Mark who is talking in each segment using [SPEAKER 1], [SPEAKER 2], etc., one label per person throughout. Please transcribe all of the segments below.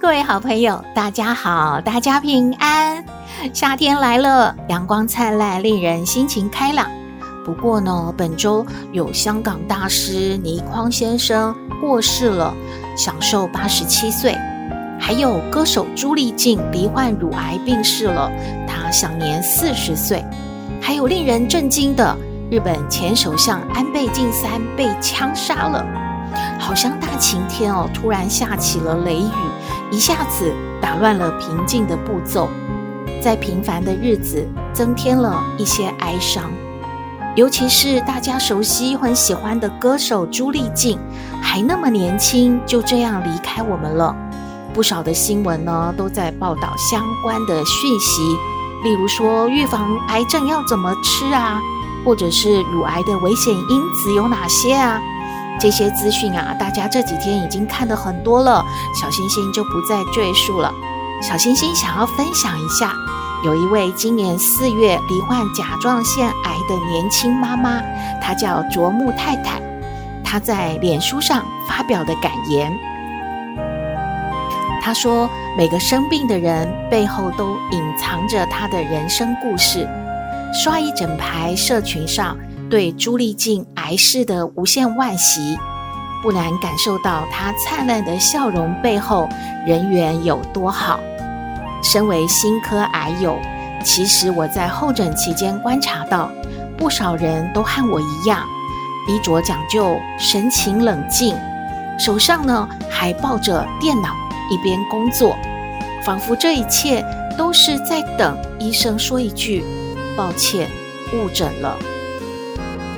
[SPEAKER 1] 各位好朋友，大家好，大家平安。夏天来了，阳光灿烂，令人心情开朗。不过呢，本周有香港大师倪匡先生过世了，享寿八十七岁。还有歌手朱丽静罹患乳癌病逝了，她享年四十岁。还有令人震惊的，日本前首相安倍晋三被枪杀了。好像大晴天哦，突然下起了雷雨，一下子打乱了平静的步骤，在平凡的日子增添了一些哀伤。尤其是大家熟悉又很喜欢的歌手朱丽静，还那么年轻，就这样离开我们了。不少的新闻呢都在报道相关的讯息，例如说预防癌症要怎么吃啊，或者是乳癌的危险因子有哪些啊？这些资讯啊，大家这几天已经看得很多了，小星星就不再赘述了。小星星想要分享一下，有一位今年四月罹患甲状腺癌的年轻妈妈，她叫卓木太太。她在脸书上发表的感言，她说：“每个生病的人背后都隐藏着他的人生故事。”刷一整排社群上。对朱丽静癌逝的无限惋惜，不难感受到她灿烂的笑容背后人缘有多好。身为新科癌友，其实我在候诊期间观察到，不少人都和我一样，衣着讲究，神情冷静，手上呢还抱着电脑，一边工作，仿佛这一切都是在等医生说一句“抱歉，误诊了”。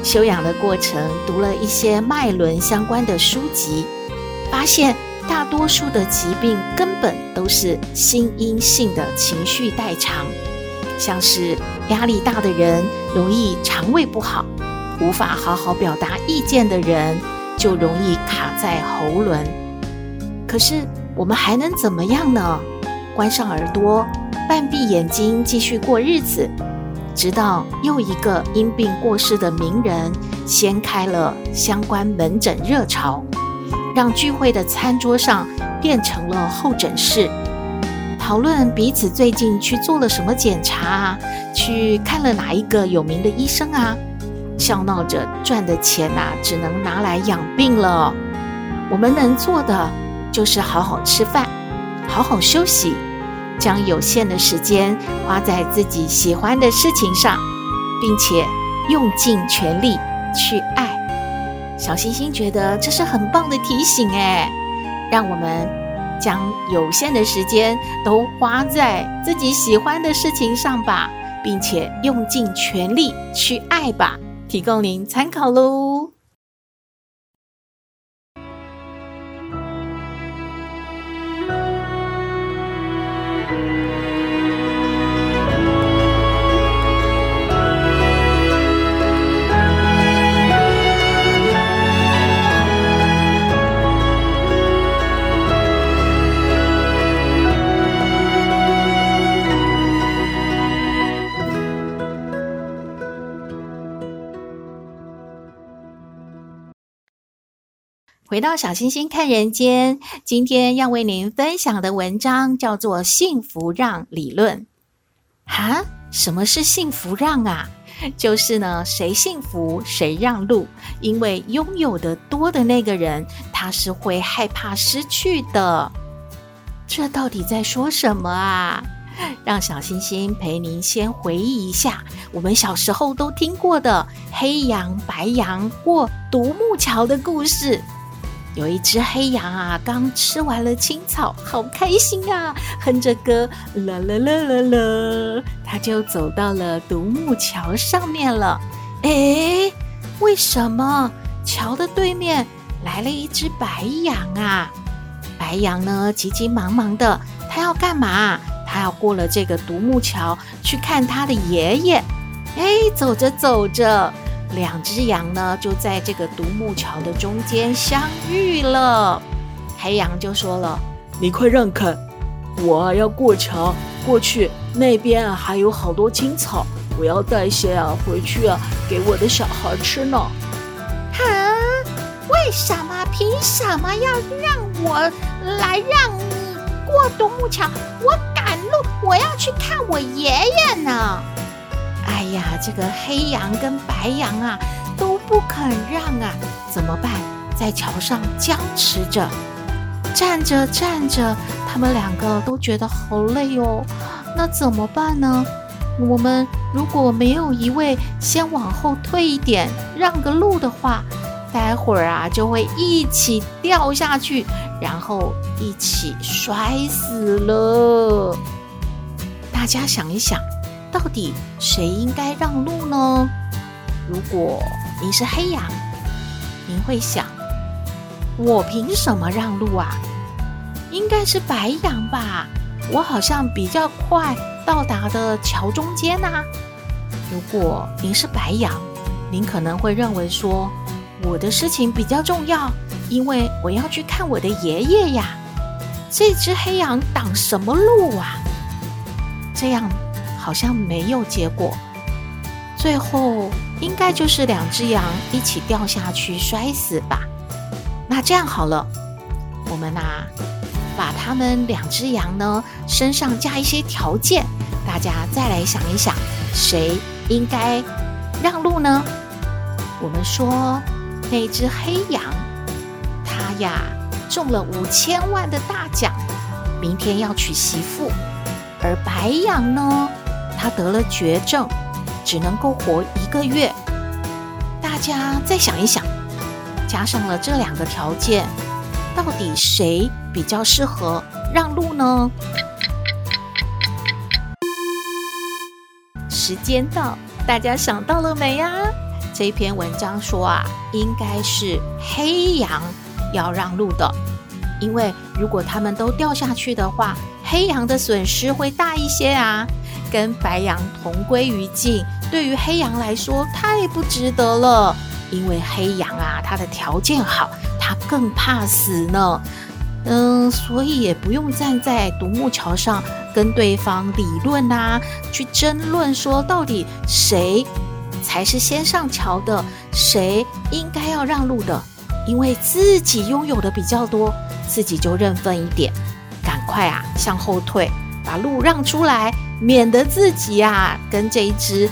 [SPEAKER 1] 修养的过程，读了一些脉轮相关的书籍，发现大多数的疾病根本都是心因性的情绪代偿，像是压力大的人容易肠胃不好，无法好好表达意见的人就容易卡在喉轮。可是我们还能怎么样呢？关上耳朵，半闭眼睛，继续过日子。直到又一个因病过世的名人掀开了相关门诊热潮，让聚会的餐桌上变成了候诊室，讨论彼此最近去做了什么检查啊，去看了哪一个有名的医生啊，笑闹着赚的钱呐，只能拿来养病了。我们能做的就是好好吃饭，好好休息。将有限的时间花在自己喜欢的事情上，并且用尽全力去爱。小星星觉得这是很棒的提醒哎，让我们将有限的时间都花在自己喜欢的事情上吧，并且用尽全力去爱吧。提供您参考喽。回到小星星看人间，今天要为您分享的文章叫做《幸福让理论》。哈，什么是幸福让啊？就是呢，谁幸福谁让路，因为拥有的多的那个人，他是会害怕失去的。这到底在说什么啊？让小星星陪您先回忆一下，我们小时候都听过的黑羊、白羊或独木桥的故事。有一只黑羊啊，刚吃完了青草，好开心啊，哼着歌，啦啦啦啦啦，它就走到了独木桥上面了。诶，为什么桥的对面来了一只白羊啊？白羊呢，急急忙忙的，他要干嘛？他要过了这个独木桥去看他的爷爷。哎，走着走着，两只羊呢就在这个独木桥的中间相遇了。黑羊就说了：“
[SPEAKER 2] 你快让开，我要过桥过去，那边啊还有好多青草，我要带些啊回去啊给我的小孩吃呢。”
[SPEAKER 3] 啊，为什么？凭什么要让我来让你过独木桥？我赶路，我要去看我爷爷呢。
[SPEAKER 1] 哎呀，这个黑羊跟白羊啊都不肯让啊，怎么办？在桥上僵持着，站着站着，他们两个都觉得好累哦。那怎么办呢？我们如果没有一位先往后退一点，让个路的话，待会儿啊就会一起掉下去，然后一起摔死了。大家想一想。到底谁应该让路呢？如果您是黑羊，您会想：我凭什么让路啊？应该是白羊吧？我好像比较快到达的桥中间呐。如果您是白羊，您可能会认为说：我的事情比较重要，因为我要去看我的爷爷呀。这只黑羊挡什么路啊？这样。好像没有结果，最后应该就是两只羊一起掉下去摔死吧。那这样好了，我们呐、把他们两只羊呢身上加一些条件，大家再来想一想，谁应该让路呢？我们说那只黑羊，它呀中了五千万的大奖，明天要娶媳妇，而白羊呢？他得了绝症，只能够活一个月。大家再想一想，加上了这两个条件，到底谁比较适合让路呢？时间到，大家想到了没呀？这篇文章说啊，应该是黑羊要让路的，因为如果他们都掉下去的话，黑羊的损失会大一些啊。跟白羊同归于尽，对于黑羊来说太不值得了。因为黑羊啊，它的条件好，它更怕死呢。嗯，所以也不用站在独木桥上跟对方理论啊，去争论说到底谁才是先上桥的，谁应该要让路的。因为自己拥有的比较多，自己就认分一点，赶快啊向后退，把路让出来。免得自己啊跟这一只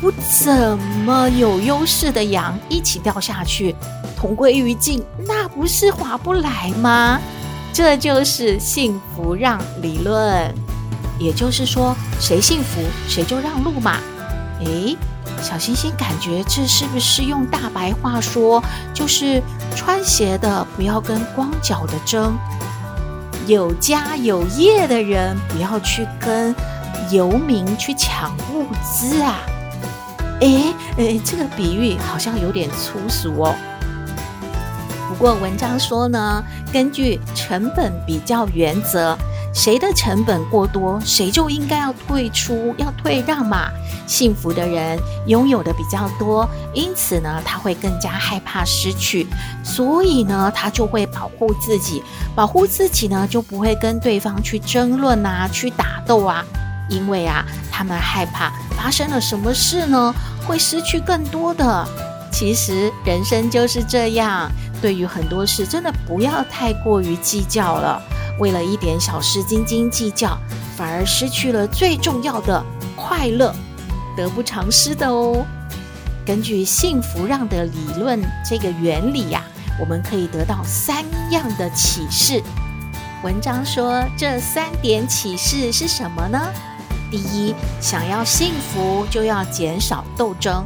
[SPEAKER 1] 不怎么有优势的羊一起掉下去，同归于尽，那不是划不来吗？这就是幸福让理论，也就是说，谁幸福谁就让路嘛。诶，小星星感觉这是不是用大白话说，就是穿鞋的不要跟光脚的争，有家有业的人不要去跟。游民去抢物资啊！诶诶，这个比喻好像有点粗俗哦。不过文章说呢，根据成本比较原则，谁的成本过多，谁就应该要退出，要退让嘛。幸福的人拥有的比较多，因此呢，他会更加害怕失去，所以呢，他就会保护自己，保护自己呢，就不会跟对方去争论啊，去打斗啊。因为啊，他们害怕发生了什么事呢？会失去更多的。其实人生就是这样，对于很多事，真的不要太过于计较了。为了一点小事斤斤计较，反而失去了最重要的快乐，得不偿失的哦。根据幸福让的理论这个原理呀，我们可以得到三样的启示。文章说这三点启示是什么呢？第一，想要幸福就要减少斗争。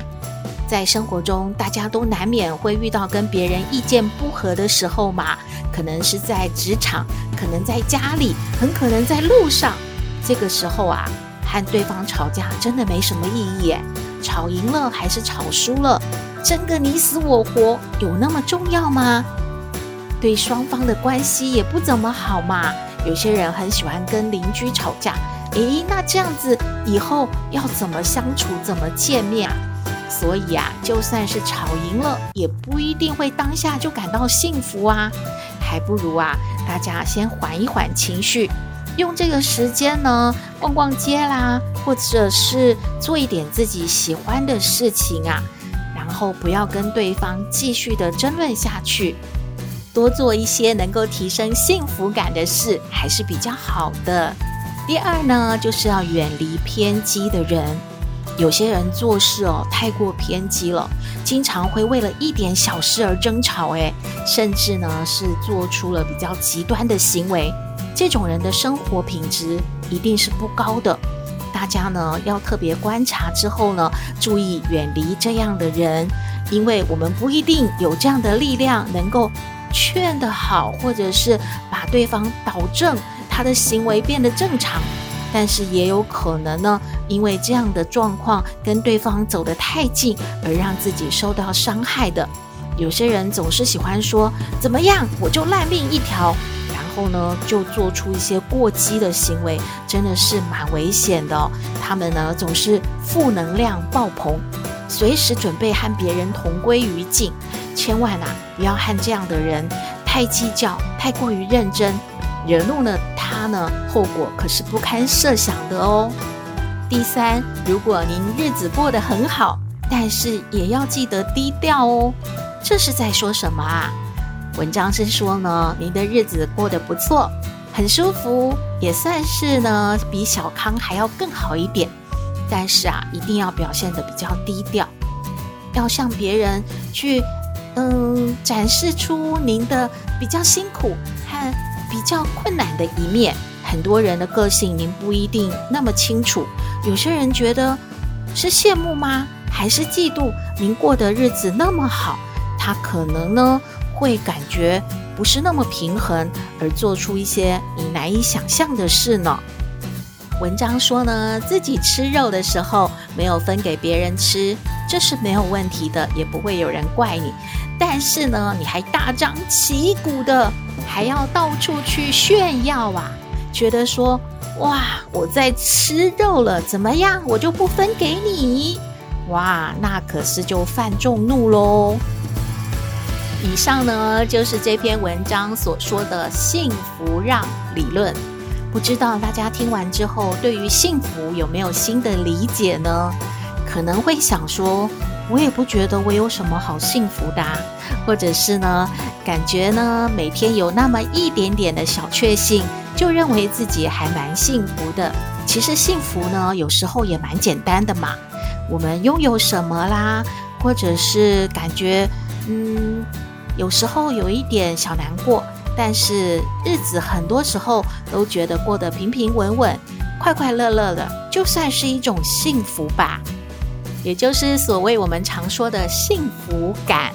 [SPEAKER 1] 在生活中，大家都难免会遇到跟别人意见不合的时候嘛，可能是在职场，可能在家里，很可能在路上。这个时候啊，和对方吵架真的没什么意义。吵赢了还是吵输了，争个你死我活，有那么重要吗？对双方的关系也不怎么好嘛。有些人很喜欢跟邻居吵架，诶，那这样子以后要怎么相处，怎么见面啊？所以啊，就算是吵赢了，也不一定会当下就感到幸福啊。还不如啊，大家先缓一缓情绪，用这个时间呢，逛逛街啦，或者是做一点自己喜欢的事情啊，然后不要跟对方继续的争论下去。多做一些能够提升幸福感的事，还是比较好的。第二呢，就是要远离偏激的人。有些人做事哦，太过偏激了，经常会为了一点小事而争吵，诶，甚至呢是做出了比较极端的行为。这种人的生活品质一定是不高的。大家呢要特别观察之后呢，注意远离这样的人，因为我们不一定有这样的力量能够。劝得好，或者是把对方导正，他的行为变得正常，但是也有可能呢，因为这样的状况跟对方走得太近，而让自己受到伤害的。有些人总是喜欢说怎么样，我就烂命一条，然后呢，就做出一些过激的行为，真的是蛮危险的。他们呢，总是负能量爆棚，随时准备和别人同归于尽。千万啊，不要和这样的人太计较，太过于认真，惹怒了他呢，后果可是不堪设想的哦。第三，如果您日子过得很好，但是也要记得低调哦。这是在说什么啊？文章是说呢，您的日子过得不错，很舒服，也算是呢比小康还要更好一点。但是啊，一定要表现得比较低调，要向别人去。嗯，展示出您的比较辛苦比较困难的一面。很多人的个性您不一定那么清楚。有些人觉得是羡慕吗？还是嫉妒您过的日子那么好？他可能呢会感觉不是那么平衡，而做出一些你难以想象的事呢。文章说呢，自己吃肉的时候没有分给别人吃，这是没有问题的，也不会有人怪你。但是呢，你还大张旗鼓的，还要到处去炫耀啊，觉得说，哇，我在吃肉了，怎么样，我就不分给你，哇，那可是就犯众怒喽。以上呢，就是这篇文章所说的幸福让理论。不知道大家听完之后，对于幸福有没有新的理解呢？可能会想说，我也不觉得我有什么好幸福的，或者是呢，感觉呢每天有那么一点点的小确幸，就认为自己还蛮幸福的。其实幸福呢，有时候也蛮简单的嘛。我们拥有什么啦，或者是感觉嗯，有时候有一点小难过，但是日子很多时候都觉得过得平平稳稳、快快乐乐的，就算是一种幸福吧。也就是所谓我们常说的幸福感，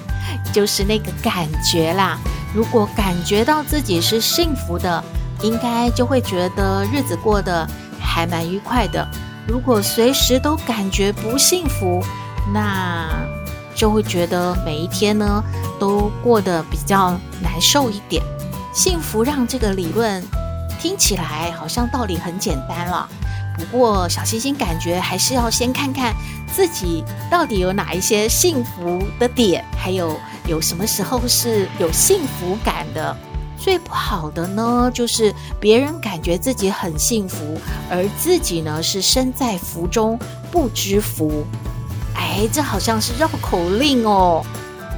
[SPEAKER 1] 就是那个感觉啦。如果感觉到自己是幸福的，应该就会觉得日子过得还蛮愉快的。如果随时都感觉不幸福，那就会觉得每一天呢都过得比较难受一点。幸福让这个理论听起来好像道理很简单了。不过，小星星感觉还是要先看看自己到底有哪一些幸福的点，还有有什么时候是有幸福感的。最不好的呢，就是别人感觉自己很幸福，而自己呢是身在福中不知福。哎，这好像是绕口令哦。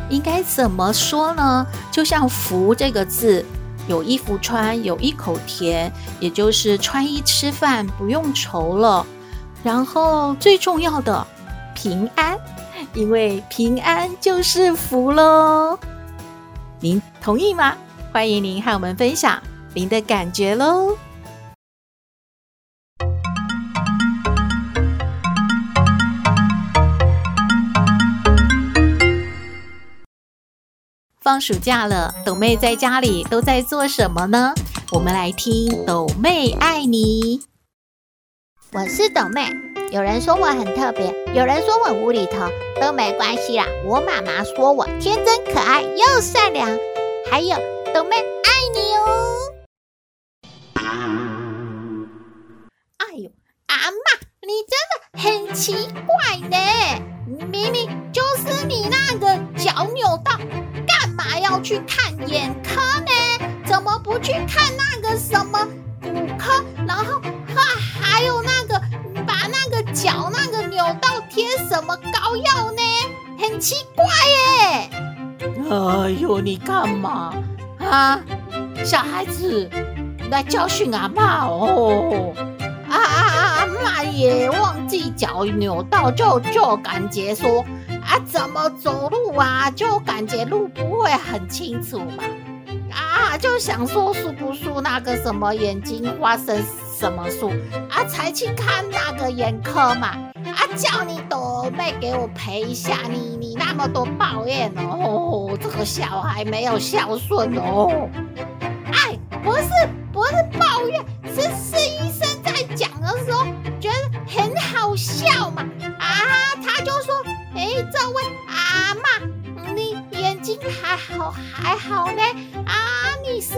[SPEAKER 1] 应该怎么说呢？就像“福”这个字。有衣服穿，有一口甜，也就是穿衣吃饭不用愁了。然后最重要的平安，因为平安就是福喽。您同意吗？欢迎您和我们分享您的感觉喽。放暑假了，抖妹在家里都在做什么呢？我们来听抖妹爱你。
[SPEAKER 3] 我是抖妹，有人说我很特别，有人说我无厘头，都没关系啦。我妈妈说我天真可爱又善良，还有抖妹爱你哦。哎呦，阿妈，你真的很奇怪呢！明明就是你那个脚扭到，要去看眼科呢？怎么不去看那个什么骨科？然后还还有那个把那个脚那个扭到贴什么膏药呢？很奇怪耶！
[SPEAKER 2] 哎呦，你干嘛啊？小孩子来教训阿妈哦！
[SPEAKER 3] 啊啊啊！阿妈也忘记脚扭到，就就感觉说啊，怎么走路啊，就感觉路不会很清楚嘛。啊，就想说是不是那个什么眼睛发生什么事啊，才去看那个眼科嘛。啊，叫你朵妹给我陪一下，你你那么多抱怨，哦，这个小孩没有孝顺哦。哎，不是不是抱怨，是是医生在讲的时候觉得很好笑嘛。啊，他就哎，这位阿嬷，你眼睛还好还好呢。啊，你是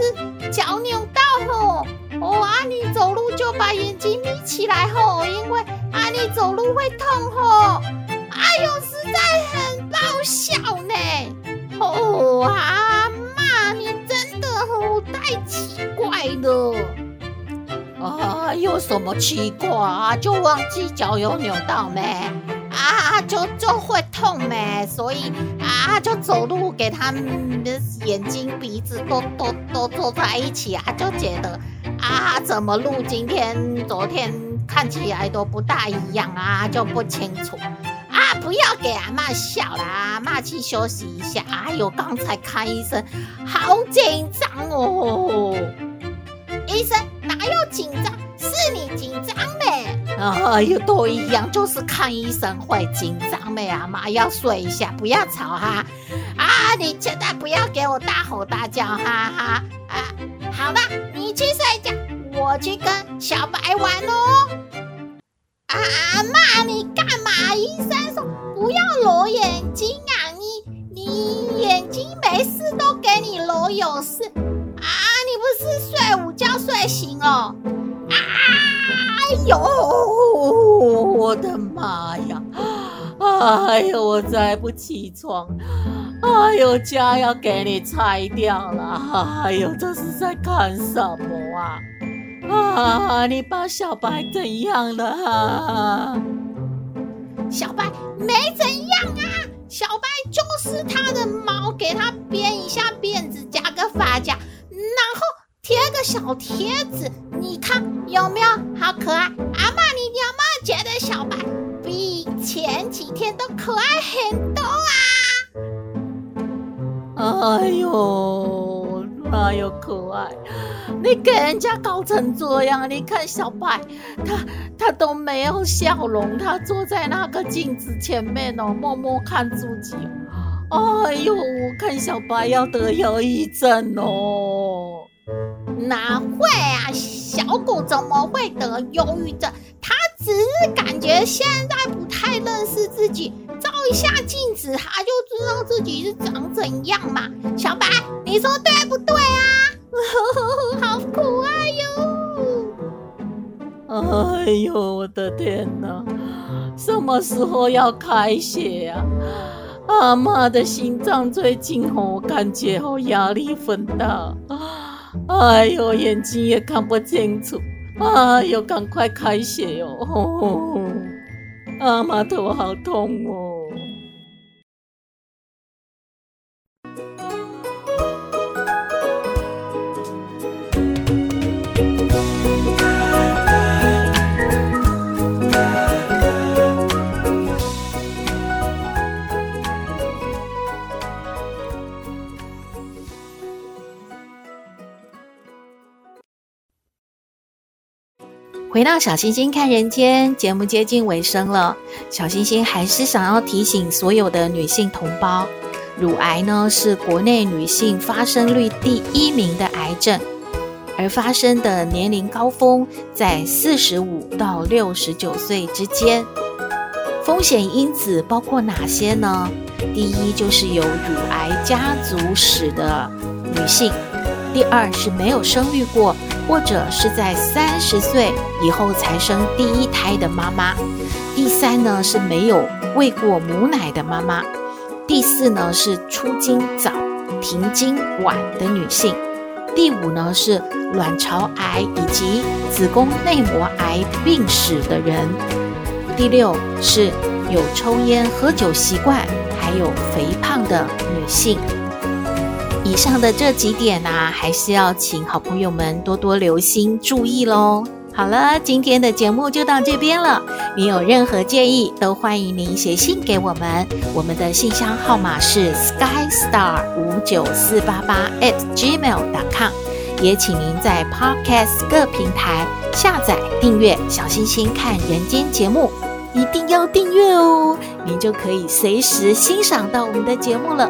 [SPEAKER 3] 脚扭到吼，哦啊，你走路就把眼睛眯起来吼，因为啊，你走路会痛吼。哎呦，实在很爆笑呢。哦阿嬷，你真的吼太奇怪了。
[SPEAKER 2] 啊，有什么奇怪啊？就忘记脚有扭到没？
[SPEAKER 3] 啊，就就会痛没？所以啊，就走路给他们的眼睛、鼻子都都都坐在一起啊，就觉得啊，怎么路今天、昨天看起来都不大一样啊，就不清楚啊。不要给阿嬷笑啦，阿嬷去休息一下。哎呦，刚才看医生，好紧张哦。医生哪有紧张？是你紧张呗。
[SPEAKER 2] 哎呦，都一样，就是看医生会紧张呗。阿妈要睡一下，不要吵哈。
[SPEAKER 3] 啊，你现在不要给我大吼大叫哈哈。啊，好吧，你去睡觉，我去跟小白玩哦。啊，阿嬷，你干嘛？医生说不要揉眼睛啊，你你眼睛没事都给你揉有事。啊你不是睡午觉睡醒哦？啊哎呦，
[SPEAKER 2] 我的妈呀！哎呦，我再不起床，哎呦，家要给你拆掉了！哎呦，这是在干什么啊？啊，你把小白怎样了？
[SPEAKER 3] 小白没怎样啊，小白就是他的毛，给他编一下辫子，加个发夹。然后贴个小贴纸，你看有没有好可爱？阿嬷，你有没有觉得小白比前几天都可爱很多
[SPEAKER 2] 啊？哎呦，哪有可爱？你给人家搞成这样，你看小白，他他都没有笑容，他坐在那个镜子前面哦，默默看自己。哎呦，我看小白要得忧郁症哦。
[SPEAKER 3] 哪会啊？小狗怎么会得忧郁症？它只是感觉现在不太认识自己，照一下镜子，他就知道自己是长怎样嘛。小白，你说对不对啊？好可爱
[SPEAKER 2] 哟！哎呦，我的天哪！什么时候要开学啊？阿妈的心脏最近哦，感觉哦压力很大，哎呦，眼睛也看不清楚，啊呦，赶快开学哦、哦！阿嬷头好痛哦。
[SPEAKER 1] 到小星星看人间节目接近尾声了，小星星还是想要提醒所有的女性同胞，乳癌呢是国内女性发生率第一名的癌症，而发生的年龄高峰在四十五到六十九岁之间。风险因子包括哪些呢？第一就是有乳癌家族史的女性，第二是没有生育过，或者是在三十岁以后才生第一胎的妈妈；第三呢是没有喂过母奶的妈妈；第四呢是初经早、停经晚的女性；第五呢是卵巢癌以及子宫内膜癌病史的人；第六是有抽烟喝酒习惯，还有肥胖的女性。以上的这几点呢、还是要请好朋友们多多留心注意喽。好了，今天的节目就到这边了。你有任何建议，都欢迎您写信给我们。我们的信箱号码是 skystar 五九四八八 at gmail.com。也请您在 Podcast 各平台下载订阅小星星看人间节目，一定要订阅哦，您就可以随时欣赏到我们的节目了。